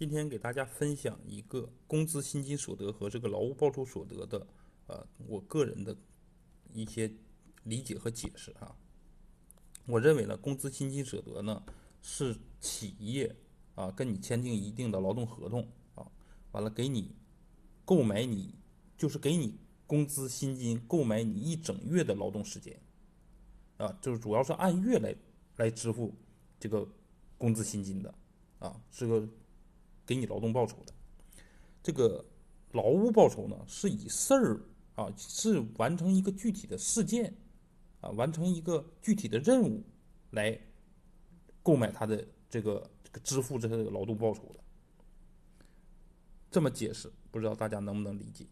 今天给大家分享一个工资薪金所得和这个劳务报酬所得的，呃，我个人的一些理解和解释啊。我认为呢，工资薪金所得呢是企业啊跟你签订一定的劳动合同啊，完了给你购买你就是给你工资薪金购买你一整月的劳动时间啊，就是主要是按月来来支付这个工资薪金的啊，是个。给你劳动报酬的，这个劳务报酬呢，是以事儿啊，是完成一个具体的事件啊，完成一个具体的任务来购买他的这个这个支付这个劳动报酬的。这么解释，不知道大家能不能理解？